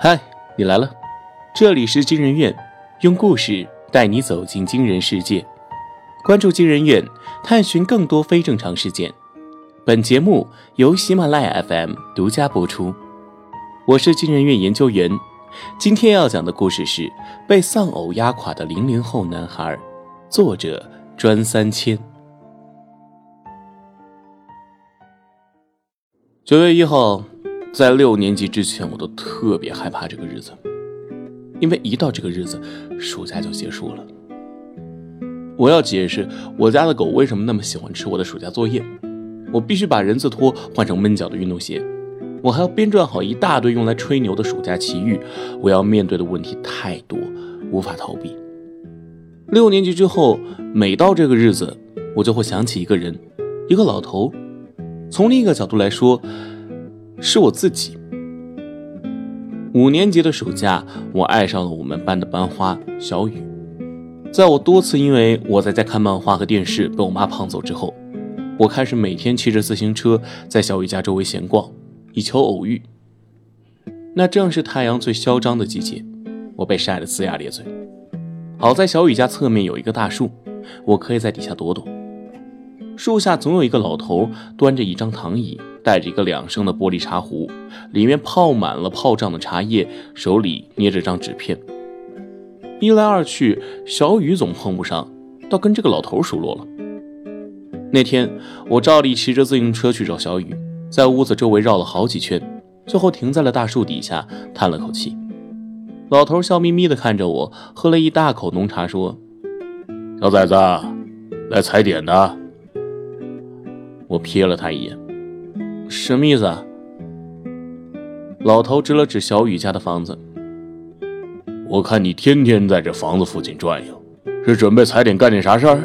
嗨，你来了，这里是惊人院，用故事带你走进惊人世界。关注惊人院，探寻更多非正常事件。本节目由喜马拉雅 FM 独家播出。我是惊人院研究员，今天要讲的故事是被丧偶压垮的零零后男孩。作者专三千。九月一号。在六年级之前，我都特别害怕这个日子，因为一到这个日子，暑假就结束了。我要解释我家的狗为什么那么喜欢吃我的暑假作业。我必须把人字拖换成闷脚的运动鞋。我还要编撰好一大堆用来吹牛的暑假奇遇。我要面对的问题太多，无法逃避。六年级之后，每到这个日子，我就会想起一个人，一个老头。从另一个角度来说。是我自己。五年级的暑假，我爱上了我们班的班花小雨。在我多次因为我在家看漫画和电视被我妈胖走之后，我开始每天骑着自行车在小雨家周围闲逛，以求偶遇。那正是太阳最嚣张的季节，我被晒得龇牙咧嘴。好在小雨家侧面有一个大树，我可以在底下躲躲。树下总有一个老头端着一张躺椅。带着一个两升的玻璃茶壶，里面泡满了泡胀的茶叶，手里捏着张纸片。一来二去，小雨总碰不上，倒跟这个老头熟络了。那天，我照例骑着自行车去找小雨，在屋子周围绕了好几圈，最后停在了大树底下，叹了口气。老头笑眯眯地看着我，喝了一大口浓茶，说：“小崽子，来踩点的。”我瞥了他一眼。什么意思啊？老头指了指小雨家的房子。我看你天天在这房子附近转悠，是准备踩点干点啥事儿？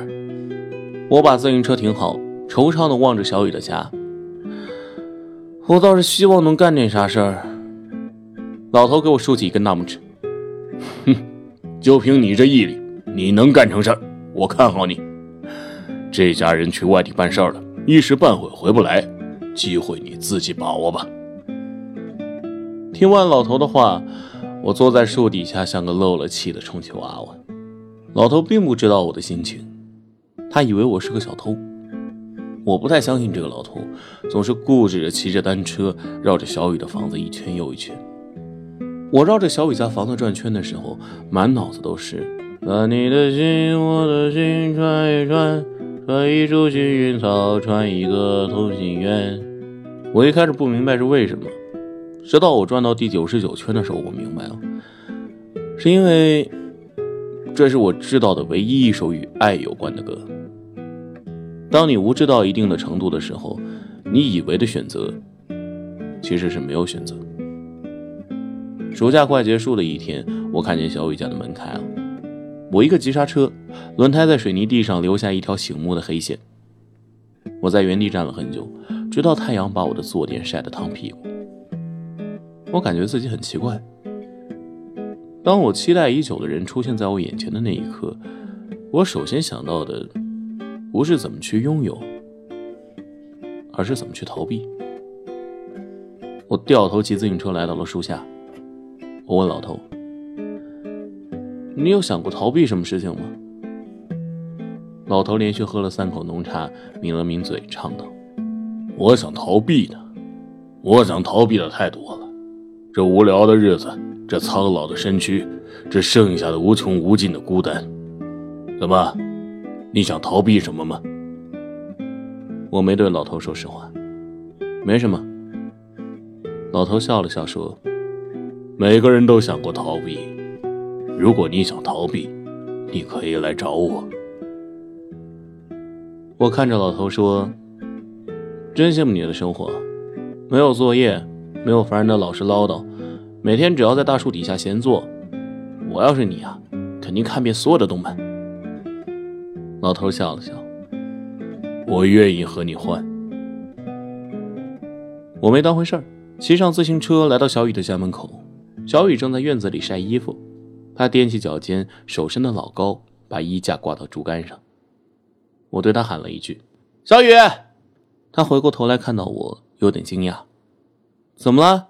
我把自行车停好，惆怅地望着小雨的家。我倒是希望能干点啥事儿。老头给我竖起一根大拇指。哼，就凭你这毅力，你能干成事儿？我看好你。这家人去外地办事儿了，一时半会回不来。机会你自己把握吧。听完老头的话，我坐在树底下，像个漏了气的充气娃娃。老头并不知道我的心情，他以为我是个小偷。我不太相信这个老头，总是固执着骑着单车绕着小雨的房子一圈又一圈。我绕着小雨家房子转圈的时候，满脑子都是把你的心，我的心串一串。穿一株幸运草，穿一个同心圆。我一开始不明白是为什么，直到我转到第九十九圈的时候，我明白了，是因为这是我知道的唯一一首与爱有关的歌。当你无知到一定的程度的时候，你以为的选择，其实是没有选择。暑假快结束的一天，我看见小雨家的门开了。我一个急刹车，轮胎在水泥地上留下一条醒目的黑线。我在原地站了很久，直到太阳把我的坐垫晒得烫屁股。我感觉自己很奇怪。当我期待已久的人出现在我眼前的那一刻，我首先想到的不是怎么去拥有，而是怎么去逃避。我掉头骑自行车来到了树下，我问老头。你有想过逃避什么事情吗？老头连续喝了三口浓茶，抿了抿嘴，唱道：“我想逃避的，我想逃避的太多了。这无聊的日子，这苍老的身躯，这剩下的无穷无尽的孤单。怎么，你想逃避什么吗？”我没对老头说实话，没什么。老头笑了笑说：“每个人都想过逃避。”如果你想逃避，你可以来找我。我看着老头说：“真羡慕你的生活，没有作业，没有烦人的老师唠叨，每天只要在大树底下闲坐。我要是你啊，肯定看遍所有的动漫。”老头笑了笑：“我愿意和你换。”我没当回事儿，骑上自行车来到小雨的家门口。小雨正在院子里晒衣服。他踮起脚尖，手伸得老高，把衣架挂到竹竿上。我对他喊了一句：“小雨。”他回过头来看到我，有点惊讶：“怎么了？”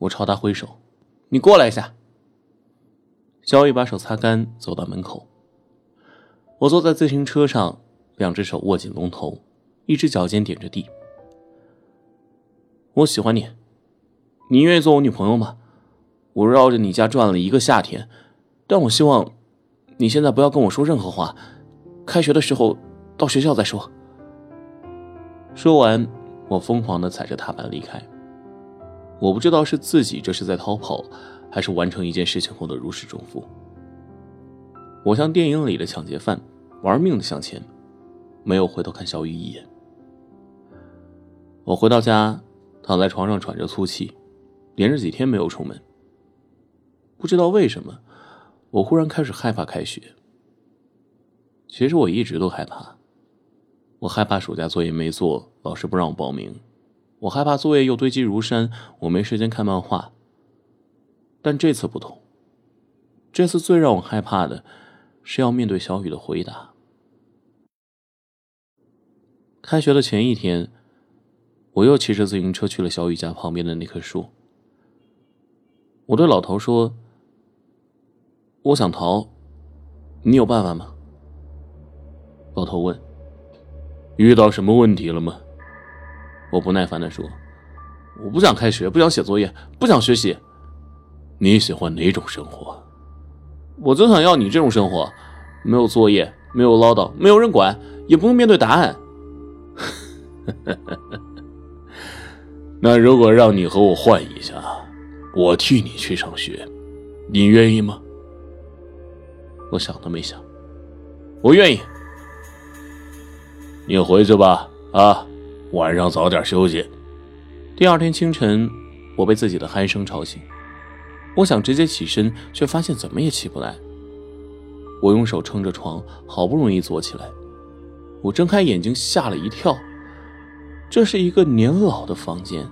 我朝他挥手：“你过来一下。小雨把手擦干，走到门口。我坐在自行车上，两只手握紧龙头，一只脚尖点着地。我喜欢你，你愿意做我女朋友吗？我绕着你家转了一个夏天，但我希望你现在不要跟我说任何话。开学的时候到学校再说。说完，我疯狂的踩着踏板离开。我不知道是自己这是在逃跑。还是完成一件事情后的如释重负。我像电影里的抢劫犯，玩命的向前，没有回头看小雨一眼。我回到家，躺在床上喘着粗气，连着几天没有出门。不知道为什么，我忽然开始害怕开学。其实我一直都害怕，我害怕暑假作业没做，老师不让我报名；我害怕作业又堆积如山，我没时间看漫画。但这次不同。这次最让我害怕的，是要面对小雨的回答。开学的前一天，我又骑着自行车去了小雨家旁边的那棵树。我对老头说：“我想逃，你有办法吗？”老头问：“遇到什么问题了吗？”我不耐烦的说：“我不想开学，不想写作业，不想学习。”你喜欢哪种生活？我就想要你这种生活，没有作业，没有唠叨，没有人管，也不用面对答案。那如果让你和我换一下，我替你去上学，你愿意吗？我想都没想，我愿意。你回去吧，啊，晚上早点休息。第二天清晨，我被自己的鼾声吵醒。我想直接起身，却发现怎么也起不来。我用手撑着床，好不容易坐起来。我睁开眼睛，吓了一跳。这是一个年老的房间，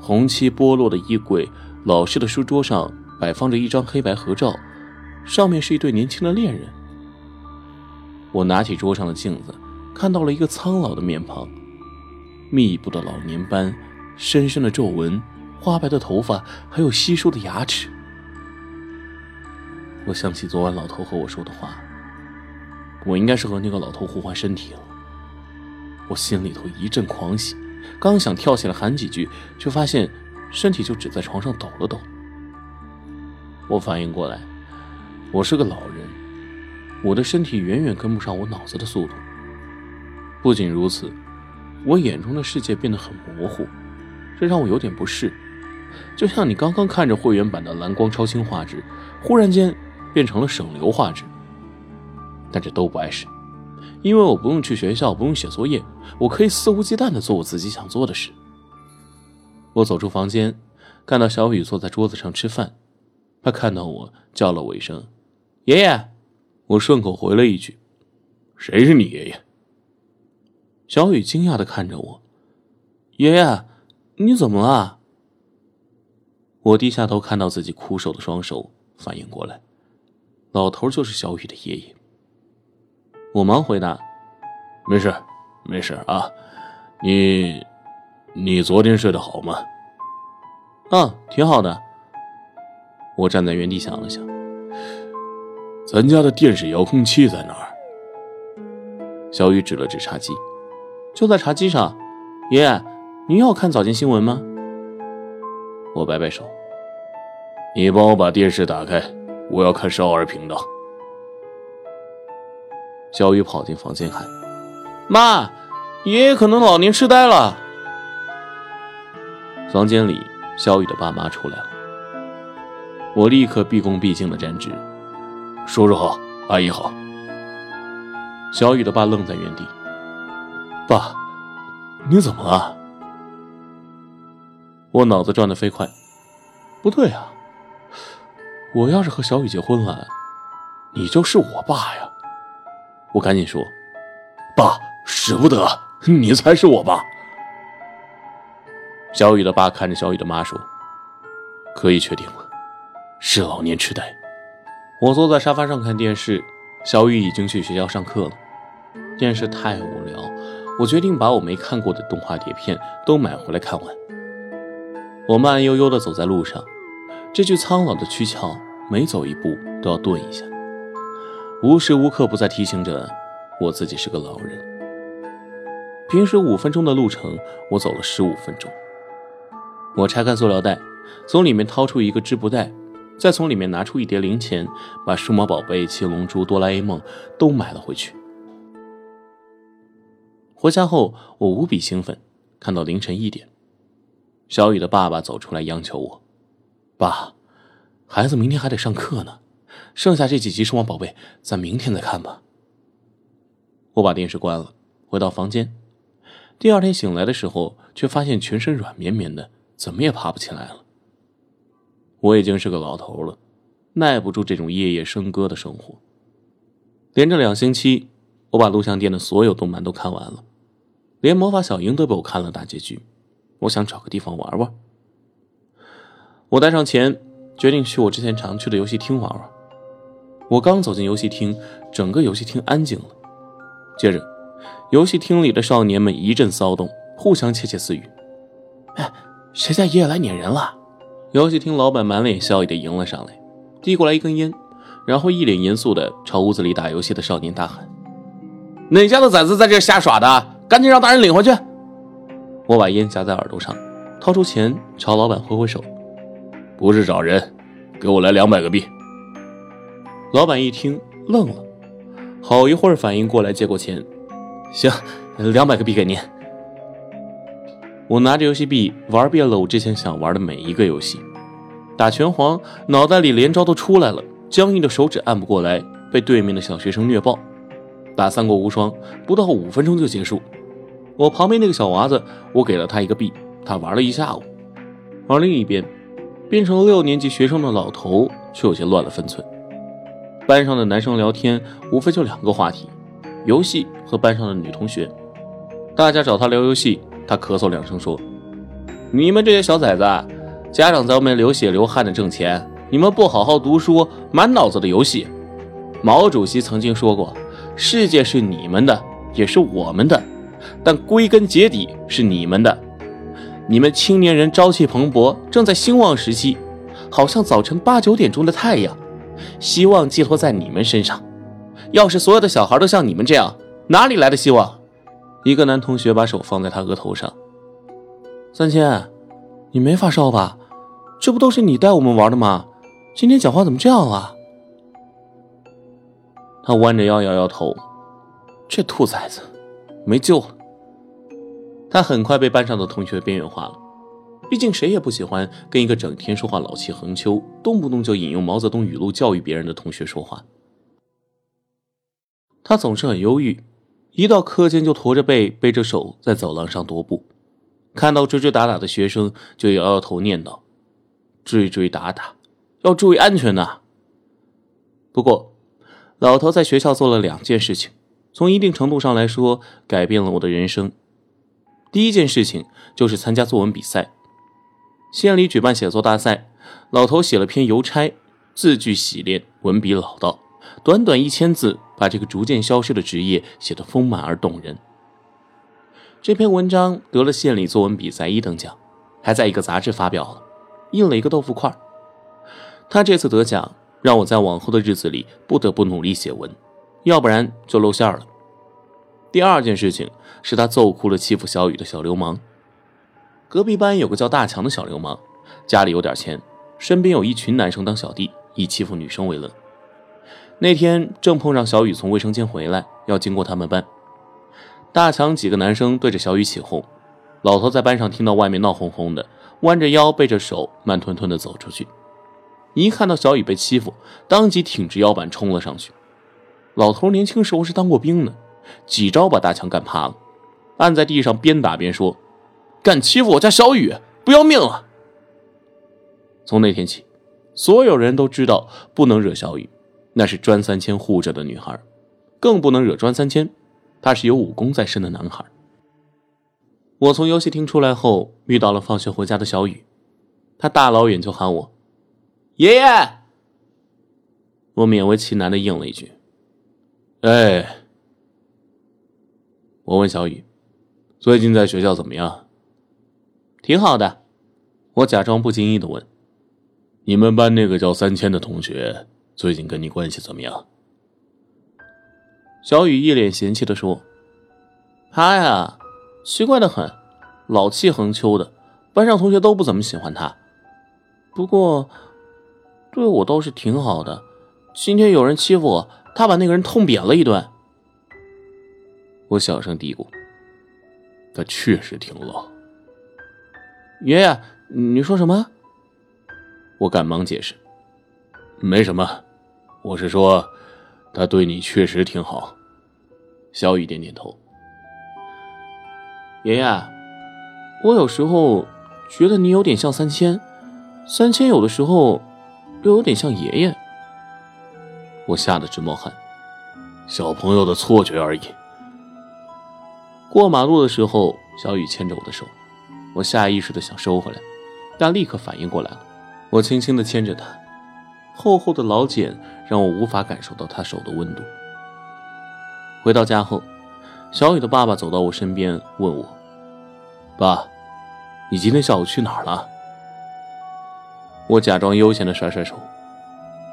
红漆剥落的衣柜，老式的书桌上摆放着一张黑白合照，上面是一对年轻的恋人。我拿起桌上的镜子，看到了一个苍老的面庞，密布的老年斑，深深的皱纹。花白的头发，还有稀疏的牙齿。我想起昨晚老头和我说的话，我应该是和那个老头互换身体了。我心里头一阵狂喜，刚想跳起来喊几句，却发现身体就只在床上抖了抖。我反应过来，我是个老人，我的身体远远跟不上我脑子的速度。不仅如此，我眼中的世界变得很模糊，这让我有点不适。就像你刚刚看着会员版的蓝光超清画质，忽然间变成了省流画质。但这都不碍事，因为我不用去学校，不用写作业，我可以肆无忌惮地做我自己想做的事。我走出房间，看到小雨坐在桌子上吃饭，他看到我叫了我一声“爷爷”，我顺口回了一句：“谁是你爷爷？”小雨惊讶的看着我：“爷爷，你怎么了？”我低下头，看到自己枯瘦的双手，反应过来，老头就是小雨的爷爷。我忙回答：“没事，没事啊，你，你昨天睡得好吗？”“嗯，挺好的。”我站在原地想了想，咱家的电视遥控器在哪儿？小雨指了指茶几，就在茶几上。爷爷，您要看早间新闻吗？我摆摆手，你帮我把电视打开，我要看少儿频道。小雨跑进房间喊：“妈，爷爷可能老年痴呆了。”房间里，小雨的爸妈出来了。我立刻毕恭毕敬的站直：“叔叔好，阿姨好。”小雨的爸愣在原地：“爸，你怎么了？”我脑子转得飞快，不对啊！我要是和小雨结婚了，你就是我爸呀！我赶紧说：“爸，使不得，你才是我爸。”小雨的爸看着小雨的妈说：“可以确定了，是老年痴呆。”我坐在沙发上看电视，小雨已经去学校上课了。电视太无聊，我决定把我没看过的动画碟片都买回来看完。我慢悠悠地走在路上，这具苍老的躯壳每走一步都要顿一下，无时无刻不在提醒着我自己是个老人。平时五分钟的路程，我走了十五分钟。我拆开塑料袋，从里面掏出一个织布袋，再从里面拿出一叠零钱，把数码宝贝、七龙珠、哆啦 A 梦都买了回去。回家后，我无比兴奋，看到凌晨一点，小雨的爸爸走出来央求我：“爸，孩子明天还得上课呢，剩下这几集数码宝贝，咱明天再看吧。”我把电视关了，回到房间。第二天醒来的时候，却发现全身软绵绵的。怎么也爬不起来了。我已经是个老头了，耐不住这种夜夜笙歌的生活。连着两星期，我把录像店的所有动漫都看完了，连魔法小樱都被我看了大结局。我想找个地方玩玩。我带上钱，决定去我之前常去的游戏厅玩玩。我刚走进游戏厅，整个游戏厅安静了。接着，游戏厅里的少年们一阵骚动，互相窃窃私语。哎。谁家爷爷来撵人了？游戏厅老板满脸笑意的迎了上来，递过来一根烟，然后一脸严肃的朝屋子里打游戏的少年大喊：“哪家的崽子在这瞎耍的？赶紧让大人领回去！”我把烟夹在耳朵上，掏出钱朝老板挥挥手：“不是找人，给我来两百个币。”老板一听愣了，好一会儿反应过来接过钱：“行，两百个币给您。”我拿着游戏币玩遍了我之前想玩的每一个游戏，打拳皇脑袋里连招都出来了，僵硬的手指按不过来，被对面的小学生虐爆；打三国无双不到五分钟就结束。我旁边那个小娃子，我给了他一个币，他玩了一下午。而另一边，变成六年级学生的老头却有些乱了分寸。班上的男生聊天无非就两个话题：游戏和班上的女同学。大家找他聊游戏。他咳嗽两声说：“你们这些小崽子，家长在外面流血流汗的挣钱，你们不好好读书，满脑子的游戏。毛主席曾经说过，世界是你们的，也是我们的，但归根结底是你们的。你们青年人朝气蓬勃，正在兴旺时期，好像早晨八九点钟的太阳，希望寄托在你们身上。要是所有的小孩都像你们这样，哪里来的希望？”一个男同学把手放在他额头上。三千，你没发烧吧？这不都是你带我们玩的吗？今天讲话怎么这样啊？他弯着腰摇摇头，这兔崽子没救了。他很快被班上的同学边缘化了，毕竟谁也不喜欢跟一个整天说话老气横秋、动不动就引用毛泽东语录教育别人的同学说话。他总是很忧郁。一到课间就驼着背，背着手在走廊上踱步，看到追追打打的学生就摇摇头念叨：“追追打打，要注意安全呐。”不过，老头在学校做了两件事情，从一定程度上来说改变了我的人生。第一件事情就是参加作文比赛，县里举办写作大赛，老头写了篇邮差，字句洗练，文笔老道。短短一千字，把这个逐渐消失的职业写得丰满而动人。这篇文章得了县里作文比赛一等奖，还在一个杂志发表了，印了一个豆腐块。他这次得奖，让我在往后的日子里不得不努力写文，要不然就露馅了。第二件事情是他揍哭了欺负小雨的小流氓。隔壁班有个叫大强的小流氓，家里有点钱，身边有一群男生当小弟，以欺负女生为乐。那天正碰上小雨从卫生间回来，要经过他们班。大强几个男生对着小雨起哄，老头在班上听到外面闹哄哄的，弯着腰背着手，慢吞吞地走出去。一看到小雨被欺负，当即挺直腰板冲了上去。老头年轻时候是当过兵的，几招把大强干趴了，按在地上边打边说：“敢欺负我家小雨，不要命了！”从那天起，所有人都知道不能惹小雨。那是专三千护着的女孩，更不能惹专三千。他是有武功在身的男孩。我从游戏厅出来后，遇到了放学回家的小雨，他大老远就喊我：“爷爷。”我勉为其难的应了一句：“哎。”我问小雨：“最近在学校怎么样？”“挺好的。”我假装不经意的问。你们班那个叫三千的同学，最近跟你关系怎么样？小雨一脸嫌弃的说：“他呀，奇怪的很，老气横秋的，班上同学都不怎么喜欢他。不过，对我倒是挺好的。今天有人欺负我，他把那个人痛扁了一顿。”我小声嘀咕：“他确实挺老。”爷爷，你说什么？我赶忙解释：“没什么，我是说，他对你确实挺好。”小雨点点头。爷爷，我有时候觉得你有点像三千，三千有的时候又有点像爷爷。我吓得直冒汗。小朋友的错觉而已。过马路的时候，小雨牵着我的手。我下意识的想收回来，但立刻反应过来了。我轻轻的牵着他，厚厚的老茧让我无法感受到他手的温度。回到家后，小雨的爸爸走到我身边问我：“爸，你今天下午去哪儿了？”我假装悠闲的甩甩手：“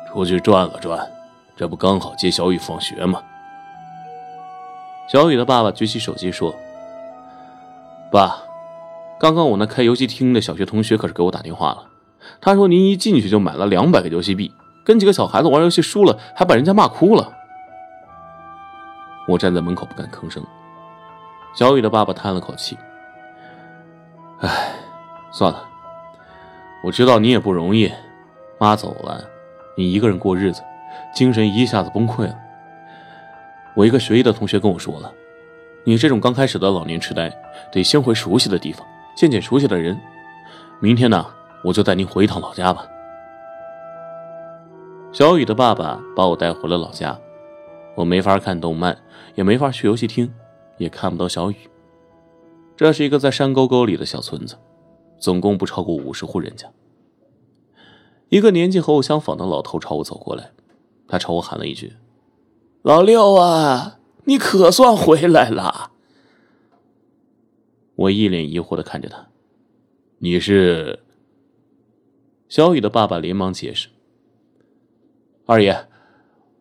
出去转了转，这不刚好接小雨放学吗？”小雨的爸爸举起手机说：“爸。”刚刚我那开游戏厅的小学同学可是给我打电话了，他说您一进去就买了两百个游戏币，跟几个小孩子玩游戏输了，还把人家骂哭了。我站在门口不敢吭声。小雨的爸爸叹了口气：“哎，算了，我知道你也不容易，妈走了，你一个人过日子，精神一下子崩溃了。我一个学医的同学跟我说了，你这种刚开始的老年痴呆，得先回熟悉的地方。”见见熟悉的人，明天呢，我就带您回一趟老家吧。小雨的爸爸把我带回了老家，我没法看动漫，也没法去游戏厅，也看不到小雨。这是一个在山沟沟里的小村子，总共不超过五十户人家。一个年纪和我相仿的老头朝我走过来，他朝我喊了一句：“老六啊，你可算回来了。”我一脸疑惑的看着他，你是？小雨的爸爸连忙解释：“二爷，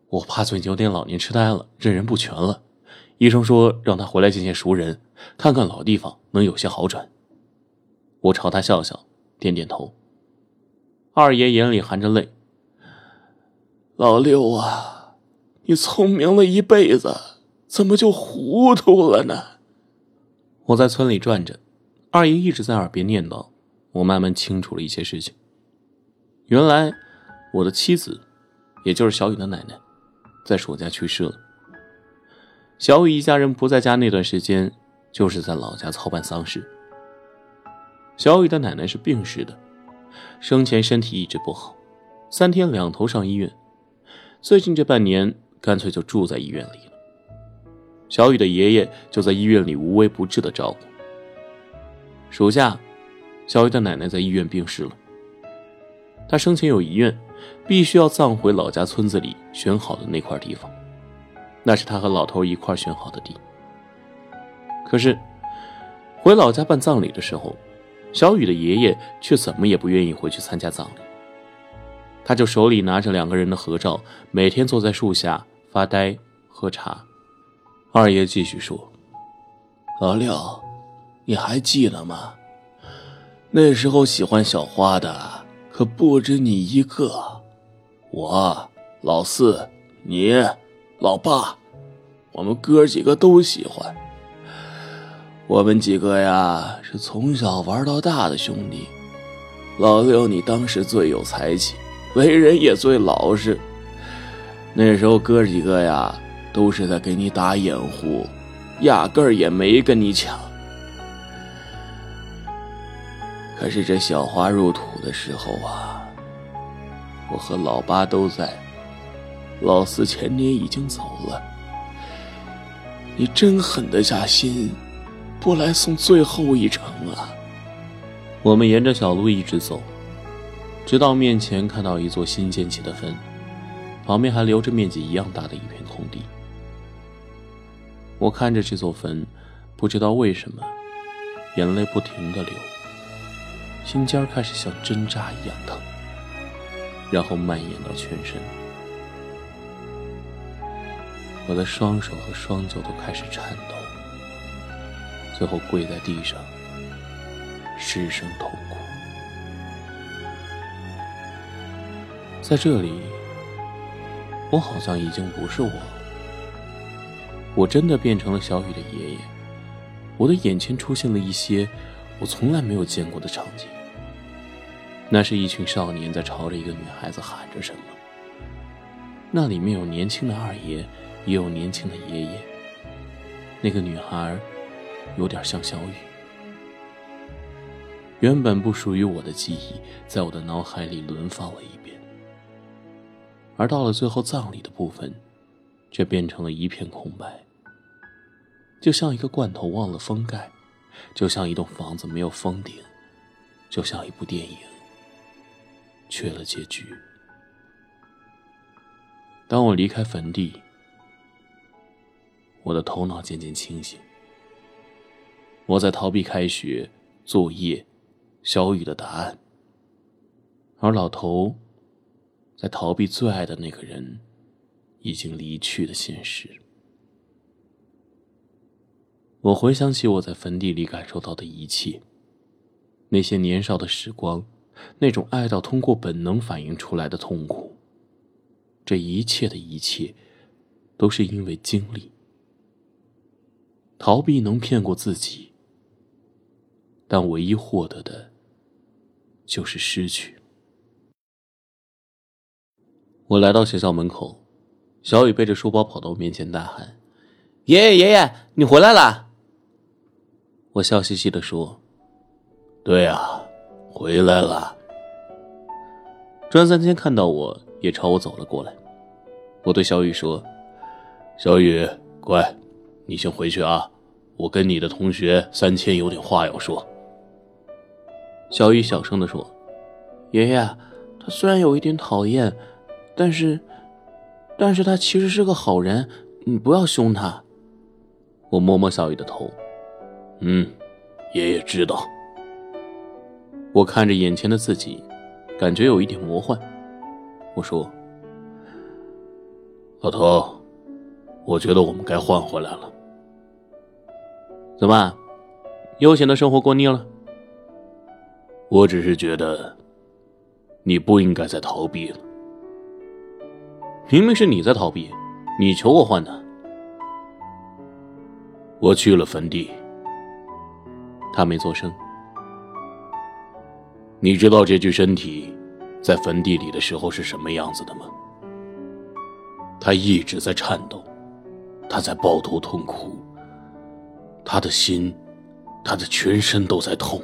我爸最近有点老年痴呆了，认人不全了。医生说让他回来见见熟人，看看老地方，能有些好转。”我朝他笑笑，点点头。二爷眼里含着泪：“老六啊，你聪明了一辈子，怎么就糊涂了呢？”我在村里转着，二爷一直在耳边念叨。我慢慢清楚了一些事情。原来，我的妻子，也就是小雨的奶奶，在暑假去世了。小雨一家人不在家那段时间，就是在老家操办丧事。小雨的奶奶是病逝的，生前身体一直不好，三天两头上医院。最近这半年，干脆就住在医院里。小雨的爷爷就在医院里无微不至的照顾。暑假，小雨的奶奶在医院病逝了。他生前有遗愿，必须要葬回老家村子里选好的那块地方，那是他和老头一块选好的地。可是，回老家办葬礼的时候，小雨的爷爷却怎么也不愿意回去参加葬礼。他就手里拿着两个人的合照，每天坐在树下发呆喝茶。二爷继续说：“老六，你还记得吗？那时候喜欢小花的可不止你一个，我、老四、你、老八，我们哥几个都喜欢。我们几个呀，是从小玩到大的兄弟。老六，你当时最有才气，为人也最老实。那时候哥几个呀。”都是在给你打掩护，压根儿也没跟你抢。可是这小花入土的时候啊，我和老八都在，老四前年已经走了。你真狠得下心，不来送最后一程啊！我们沿着小路一直走，直到面前看到一座新建起的坟，旁边还留着面积一样大的一片空地。我看着这座坟，不知道为什么，眼泪不停的流，心尖开始像针扎一样疼。然后蔓延到全身。我的双手和双脚都开始颤抖，最后跪在地上，失声痛哭。在这里，我好像已经不是我了，我真的变成了小雨的爷爷。我的眼前出现了一些我从来没有见过的场景，那是一群少年在朝着一个女孩子喊着什么，那里面有年轻的二爷。也有年轻的爷爷。那个女孩有点像小雨。原本不属于我的记忆，在我的脑海里轮放了一遍。而到了最后葬礼的部分，却变成了一片空白。就像一个罐头忘了封盖，就像一栋房子没有封顶，就像一部电影缺了结局。当我离开坟地。我的头脑渐渐清醒。我在逃避开学、作业、小雨的答案，而老头在逃避最爱的那个人已经离去的现实。我回想起我在坟地里感受到的一切，那些年少的时光，那种爱到通过本能反应出来的痛苦，这一切的一切，都是因为经历。逃避能骗过自己，但唯一获得的，就是失去。我来到学校门口，小雨背着书包跑到我面前，大喊：“爷爷，爷爷，你回来了！”我笑嘻嘻的说：“对呀，回来了。”专三千看到我也朝我走了过来，我对小雨说：“小雨，乖。”你先回去啊，我跟你的同学三千有点话要说。小雨小声的说：“爷爷，他虽然有一点讨厌，但是，但是他其实是个好人，你不要凶他。”我摸摸小雨的头，嗯，爷爷知道。我看着眼前的自己，感觉有一点魔幻。我说：“老头，我觉得我们该换回来了。”怎么，悠闲的生活过腻了？我只是觉得，你不应该再逃避了。明明是你在逃避，你求我换的。我去了坟地，他没做声。你知道这具身体在坟地里的时候是什么样子的吗？他一直在颤抖，他在抱头痛哭。他的心，他的全身都在痛。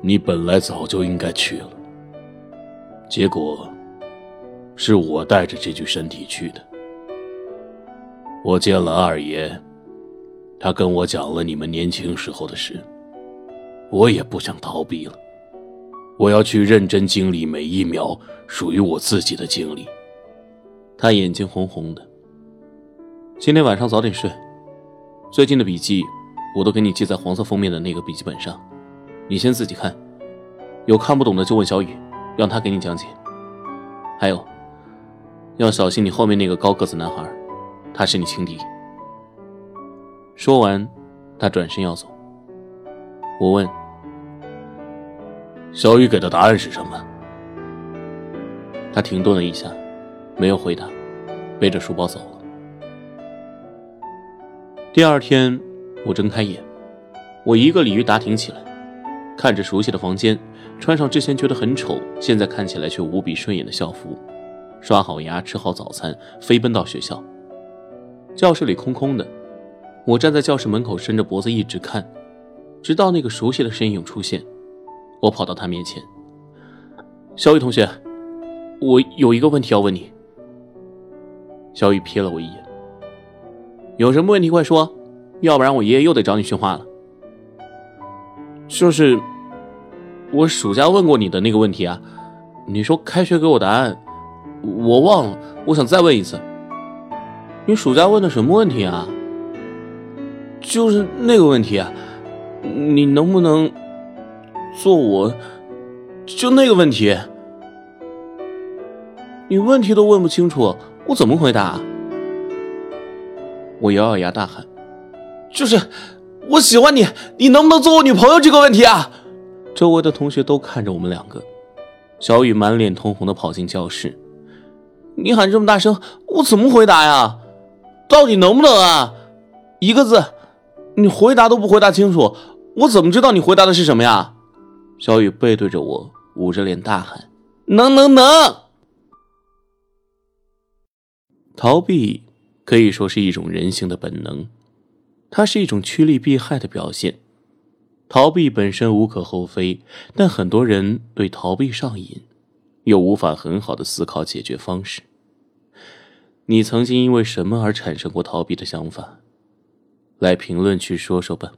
你本来早就应该去了，结果是我带着这具身体去的。我见了二爷，他跟我讲了你们年轻时候的事。我也不想逃避了，我要去认真经历每一秒属于我自己的经历。他眼睛红红的。今天晚上早点睡。最近的笔记，我都给你记在黄色封面的那个笔记本上，你先自己看，有看不懂的就问小雨，让他给你讲解。还有，要小心你后面那个高个子男孩，他是你情敌。说完，他转身要走。我问：“小雨给的答案是什么？”他停顿了一下，没有回答，背着书包走了。第二天，我睁开眼，我一个鲤鱼打挺起来，看着熟悉的房间，穿上之前觉得很丑，现在看起来却无比顺眼的校服，刷好牙，吃好早餐，飞奔到学校。教室里空空的，我站在教室门口，伸着脖子一直看，直到那个熟悉的身影出现。我跑到他面前：“小雨同学，我有一个问题要问你。”小雨瞥了我一眼。有什么问题快说，要不然我爷爷又得找你训话了。就是，我暑假问过你的那个问题啊，你说开学给我答案，我忘了，我想再问一次。你暑假问的什么问题啊？就是那个问题啊，你能不能做我？就那个问题，你问题都问不清楚，我怎么回答？我咬咬牙大喊：“就是我喜欢你，你能不能做我女朋友这个问题啊！”周围的同学都看着我们两个，小雨满脸通红的跑进教室：“你喊这么大声，我怎么回答呀？到底能不能啊？一个字，你回答都不回答清楚，我怎么知道你回答的是什么呀？”小雨背对着我，捂着脸大喊：“能能能！”逃避可以说是一种人性的本能，它是一种趋利避害的表现。逃避本身无可厚非，但很多人对逃避上瘾，又无法很好的思考解决方式。你曾经因为什么而产生过逃避的想法？来评论区说说吧。